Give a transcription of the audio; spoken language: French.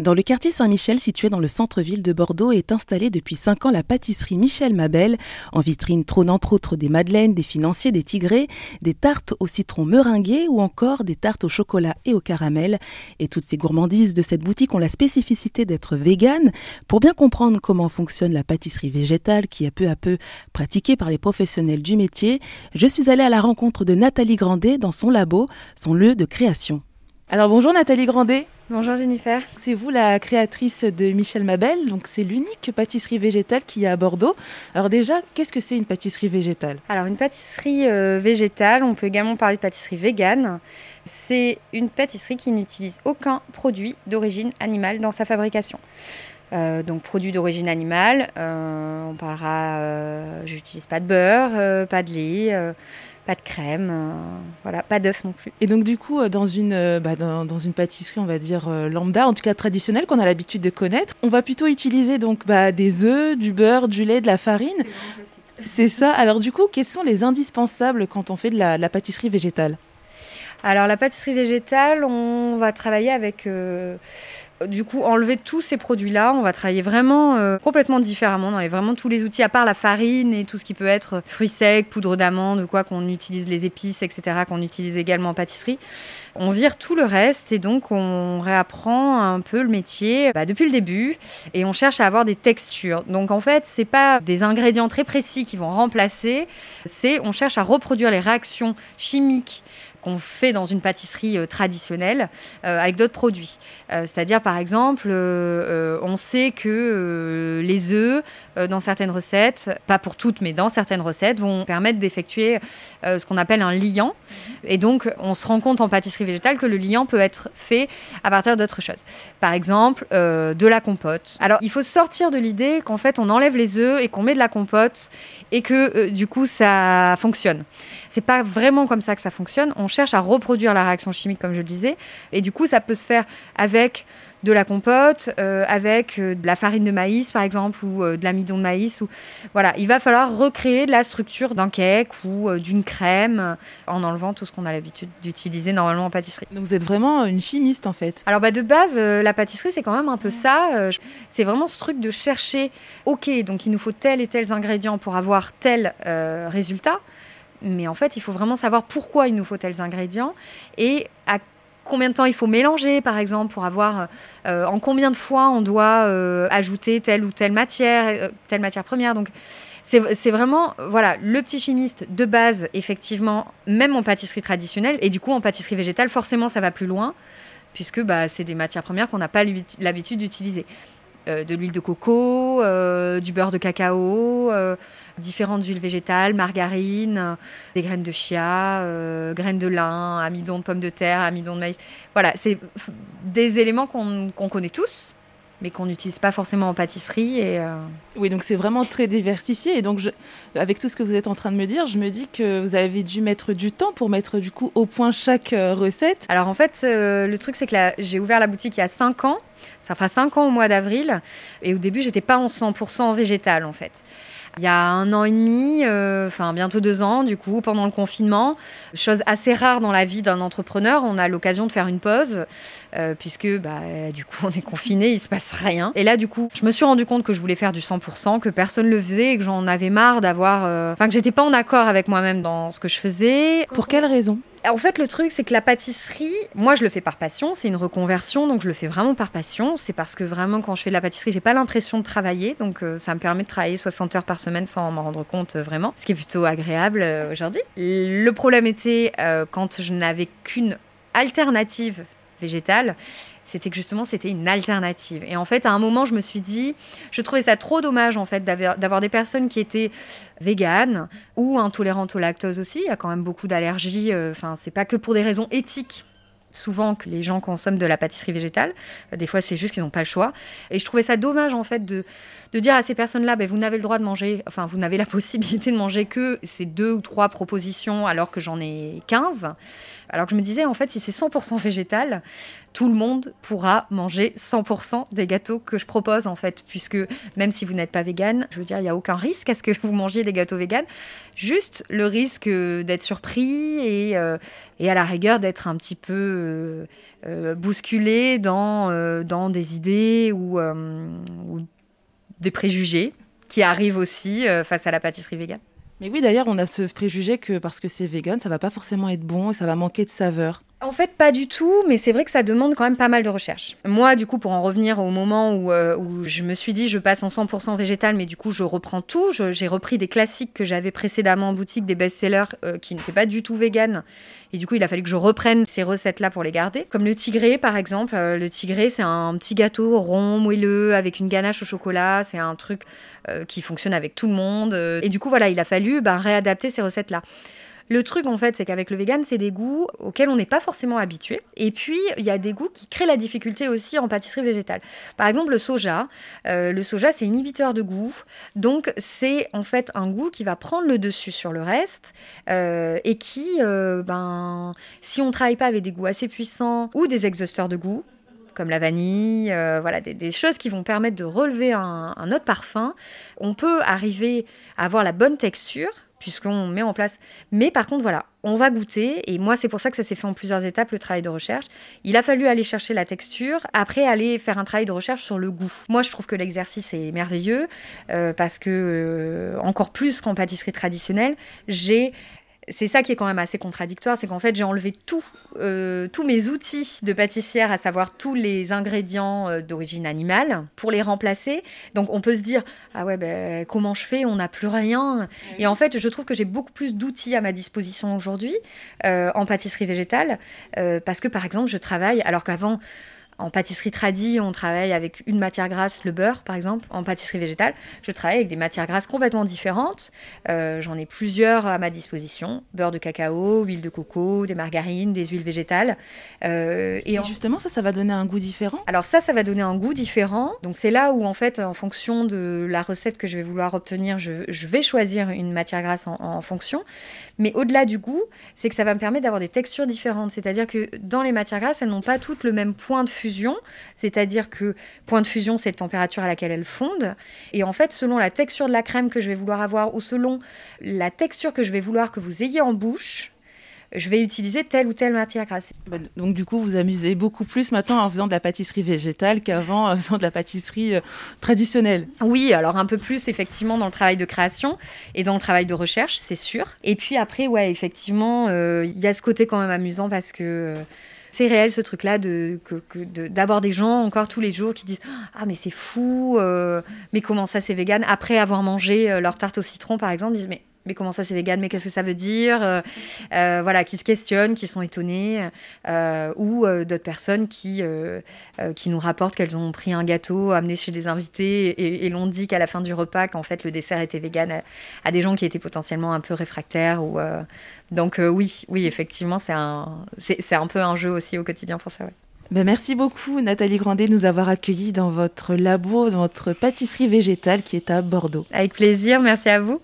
Dans le quartier Saint-Michel, situé dans le centre-ville de Bordeaux, est installée depuis 5 ans la pâtisserie Michel Mabel. En vitrine trônent entre autres des madeleines, des financiers, des tigrés, des tartes au citron meringué ou encore des tartes au chocolat et au caramel. Et toutes ces gourmandises de cette boutique ont la spécificité d'être véganes. Pour bien comprendre comment fonctionne la pâtisserie végétale qui est peu à peu pratiquée par les professionnels du métier, je suis allée à la rencontre de Nathalie Grandet dans son labo, son lieu de création. Alors bonjour Nathalie Grandet. Bonjour Jennifer. C'est vous la créatrice de Michel Mabel, donc c'est l'unique pâtisserie végétale qu'il y a à Bordeaux. Alors déjà, qu'est-ce que c'est une pâtisserie végétale? Alors une pâtisserie euh, végétale, on peut également parler de pâtisserie végane. C'est une pâtisserie qui n'utilise aucun produit d'origine animale dans sa fabrication. Euh, donc produit d'origine animale, euh, on parlera, j'utilise pas de beurre, pas de lait pas de crème, euh, voilà, pas d'œuf non plus. Et donc du coup, euh, dans une, euh, bah, dans, dans, une pâtisserie, on va dire lambda, en tout cas traditionnelle, qu'on a l'habitude de connaître, on va plutôt utiliser donc bah, des œufs, du beurre, du lait, de la farine. C'est ça. Alors du coup, quels sont les indispensables quand on fait de la, la pâtisserie végétale? Alors la pâtisserie végétale, on va travailler avec du coup, enlever tous ces produits-là, on va travailler vraiment euh, complètement différemment dans les, vraiment tous les outils, à part la farine et tout ce qui peut être fruits secs, poudre d'amande, quoi qu'on utilise, les épices, etc., qu'on utilise également en pâtisserie. On vire tout le reste et donc on réapprend un peu le métier bah, depuis le début et on cherche à avoir des textures. Donc en fait, c'est pas des ingrédients très précis qui vont remplacer, c'est on cherche à reproduire les réactions chimiques qu'on fait dans une pâtisserie euh, traditionnelle euh, avec d'autres produits. Euh, c'est-à-dire, par exemple, on sait que les œufs, dans certaines recettes, pas pour toutes, mais dans certaines recettes, vont permettre d'effectuer ce qu'on appelle un liant. Et donc, on se rend compte en pâtisserie végétale que le liant peut être fait à partir d'autres choses. Par exemple, de la compote. Alors, il faut sortir de l'idée qu'en fait, on enlève les œufs et qu'on met de la compote et que du coup, ça fonctionne. C'est pas vraiment comme ça que ça fonctionne. On cherche à reproduire la réaction chimique, comme je le disais. Et du coup, ça peut se faire avec de la compote, euh, avec euh, de la farine de maïs, par exemple, ou euh, de l'amidon de maïs. Ou... Voilà, il va falloir recréer de la structure d'un cake ou d'une crème en enlevant tout ce qu'on a l'habitude d'utiliser normalement en pâtisserie. Donc vous êtes vraiment une chimiste, en fait. Alors bah, de base, la pâtisserie, c'est quand même un peu ça. c'est vraiment ce truc de chercher, OK, donc il nous faut tel et tels ingrédients pour avoir tel résultat. Mais en fait, il faut vraiment savoir pourquoi il nous faut tels ingrédients et à combien de temps il faut mélanger, par exemple, pour avoir euh, en combien de fois on doit euh, ajouter telle ou telle matière, euh, telle matière première. Donc, c'est vraiment voilà le petit chimiste de base, effectivement, même en pâtisserie traditionnelle. Et du coup, en pâtisserie végétale, forcément, ça va plus loin, puisque bah, c'est des matières premières qu'on n'a pas l'habitude d'utiliser. De l'huile de coco, du beurre de cacao, différentes huiles végétales, margarine, euh, des graines de chia, euh, graines de lin, amidon de pommes de terre, amidon de maïs. Voilà, c'est des éléments qu'on connaît tous, mais qu'on n'utilise pas forcément en pâtisserie. Et euh, Oui, donc c'est vraiment très diversifié. Et donc, je, avec tout ce que vous êtes en train de me dire, je me dis que vous avez dû mettre du temps pour mettre du coup au point chaque recette. Alors en fait, le truc c'est que j'ai ouvert la boutique il y a 5 ans. Ça fera 5 ans au mois d'avril. Et au début, j'étais pas en 100% végétal en fait il y a un an et demi, euh, enfin bientôt deux ans, du coup, pendant le confinement. Chose assez rare dans la vie d'un entrepreneur, on a l'occasion de faire une pause, euh, puisque bah, du coup on est confiné, il se passe rien. Et là, du coup, je me suis rendu compte que je voulais faire du 100%, que personne le faisait et que j'en avais marre d'avoir. Euh, enfin, que j'étais pas en accord avec moi-même dans ce que je faisais. Pour quelle raison? En fait, le truc, c'est que la pâtisserie, moi, je le fais par passion. C'est une reconversion, donc je le fais vraiment par passion. C'est parce que vraiment, quand je fais de la pâtisserie, j'ai pas l'impression de travailler. Donc, ça me permet de travailler 60 heures par semaine sans m'en rendre compte euh, vraiment, ce qui est plutôt agréable euh, aujourd'hui. Le problème était quand je n'avais qu'une alternative végétale, c'était que justement c'était une alternative. Et en fait, à un moment, je me suis dit, je trouvais ça trop dommage en fait d'avoir des personnes qui étaient véganes ou intolérantes au lactose aussi. Il y a quand même beaucoup d'allergies. Euh, enfin, c'est pas que pour des raisons éthiques souvent que les gens consomment de la pâtisserie végétale. Des fois, c'est juste qu'ils n'ont pas le choix. Et je trouvais ça dommage, en fait, de, de dire à ces personnes-là, ben, vous n'avez le droit de manger, enfin, vous n'avez la possibilité de manger que ces deux ou trois propositions alors que j'en ai 15. Alors que je me disais, en fait, si c'est 100% végétal, tout le monde pourra manger 100% des gâteaux que je propose, en fait, puisque même si vous n'êtes pas vegan, je veux dire, il n'y a aucun risque à ce que vous mangiez des gâteaux vegan. Juste le risque d'être surpris et, euh, et à la rigueur d'être un petit peu euh, euh, bousculé dans, dans des idées ou, ou des préjugés qui arrivent aussi face à la pâtisserie végane. Mais oui, d'ailleurs, on a ce préjugé que parce que c'est vegan, ça va pas forcément être bon et ça va manquer de saveur. En fait, pas du tout, mais c'est vrai que ça demande quand même pas mal de recherche. Moi, du coup, pour en revenir au moment où, euh, où je me suis dit je passe en 100% végétal, mais du coup, je reprends tout. J'ai repris des classiques que j'avais précédemment en boutique, des best-sellers euh, qui n'étaient pas du tout vegan. Et du coup, il a fallu que je reprenne ces recettes-là pour les garder. Comme le tigré, par exemple. Euh, le tigré, c'est un petit gâteau rond, moelleux, avec une ganache au chocolat. C'est un truc qui fonctionne avec tout le monde. Et du coup, voilà, il a fallu ben, réadapter ces recettes-là. Le truc, en fait, c'est qu'avec le vegan, c'est des goûts auxquels on n'est pas forcément habitué. Et puis, il y a des goûts qui créent la difficulté aussi en pâtisserie végétale. Par exemple, le soja. Euh, le soja, c'est inhibiteur de goût. Donc, c'est en fait un goût qui va prendre le dessus sur le reste euh, et qui, euh, ben, si on travaille pas avec des goûts assez puissants ou des exhausteurs de goût, comme la vanille, voilà, des, choses qui vont permettre de relever un, un, autre parfum. On peut arriver à avoir la bonne texture, puisqu'on met en place. Mais par contre, voilà, on va goûter. Et moi, c'est pour ça que ça s'est fait en plusieurs étapes, le travail de recherche. Il a fallu aller chercher la texture, après aller faire un travail de recherche sur le goût. Moi, je trouve que l'exercice est merveilleux, euh, parce que, euh, encore plus qu'en pâtisserie traditionnelle, j'ai c'est ça qui est quand même assez contradictoire, c'est qu'en fait j'ai enlevé tout, euh, tous mes outils de pâtissière, à savoir tous les ingrédients euh, d'origine animale, pour les remplacer. Donc on peut se dire ah ouais ben comment je fais? On n'a plus rien. Et en fait je trouve que j'ai beaucoup plus d'outils à ma disposition aujourd'hui euh, en pâtisserie végétale parce que par exemple je travaille alors qu'avant en pâtisserie tradie, on travaille avec une matière grasse, le beurre par exemple. En pâtisserie végétale, je travaille avec des matières grasses complètement différentes. Euh, j'en ai plusieurs à ma disposition beurre de cacao, huile de coco, des margarines, des huiles végétales. Euh, et, justement, ça, ça va donner un goût différent? Alors ça, ça va donner un goût différent. Donc c'est là où en fait, en fonction de la recette que je vais vouloir obtenir, je, vais choisir une matière grasse en, en fonction. Mais au-delà du goût, c'est que ça va me permettre d'avoir des textures différentes. C'est-à-dire que dans les matières grasses, elles n'ont pas toutes le même point de fusion c'est-à-dire que point de fusion, c'est la température à laquelle elle fonde. Et en fait, selon la texture de la crème que je vais vouloir avoir ou selon la texture que je vais vouloir que vous ayez en bouche, je vais utiliser telle ou telle matière grasse. Bah, donc du coup, vous amusez beaucoup plus maintenant en faisant de la pâtisserie végétale qu'avant en faisant de la pâtisserie euh, traditionnelle. Oui, alors un peu plus effectivement dans le travail de création et dans le travail de recherche, c'est sûr. Et puis après, ouais, effectivement, euh, il y a ce côté quand même amusant parce que... Euh, c'est réel ce truc-là de, d'avoir des gens encore tous les jours qui disent ah mais c'est fou, euh, mais comment ça c'est vegan? Après avoir mangé euh, leur tarte au citron par exemple, ils disent mais mais comment ça c'est vegan, mais qu'est-ce que ça veut dire? Euh, Voilà, qui se questionnent, qui sont étonnés, ou d'autres personnes qui, qui nous rapportent qu'elles ont pris un gâteau amené chez des invités et, l'ont dit qu'à la fin du repas qu'en fait le dessert était vegan à, à, des gens qui étaient potentiellement un peu réfractaires ou donc euh, oui, oui, effectivement, c'est un, c'est, un peu un jeu aussi au quotidien pour ça. Ben merci beaucoup Nathalie Grandet de nous avoir accueillis dans votre labo, dans votre pâtisserie végétale qui est à Bordeaux. Avec plaisir, merci à vous.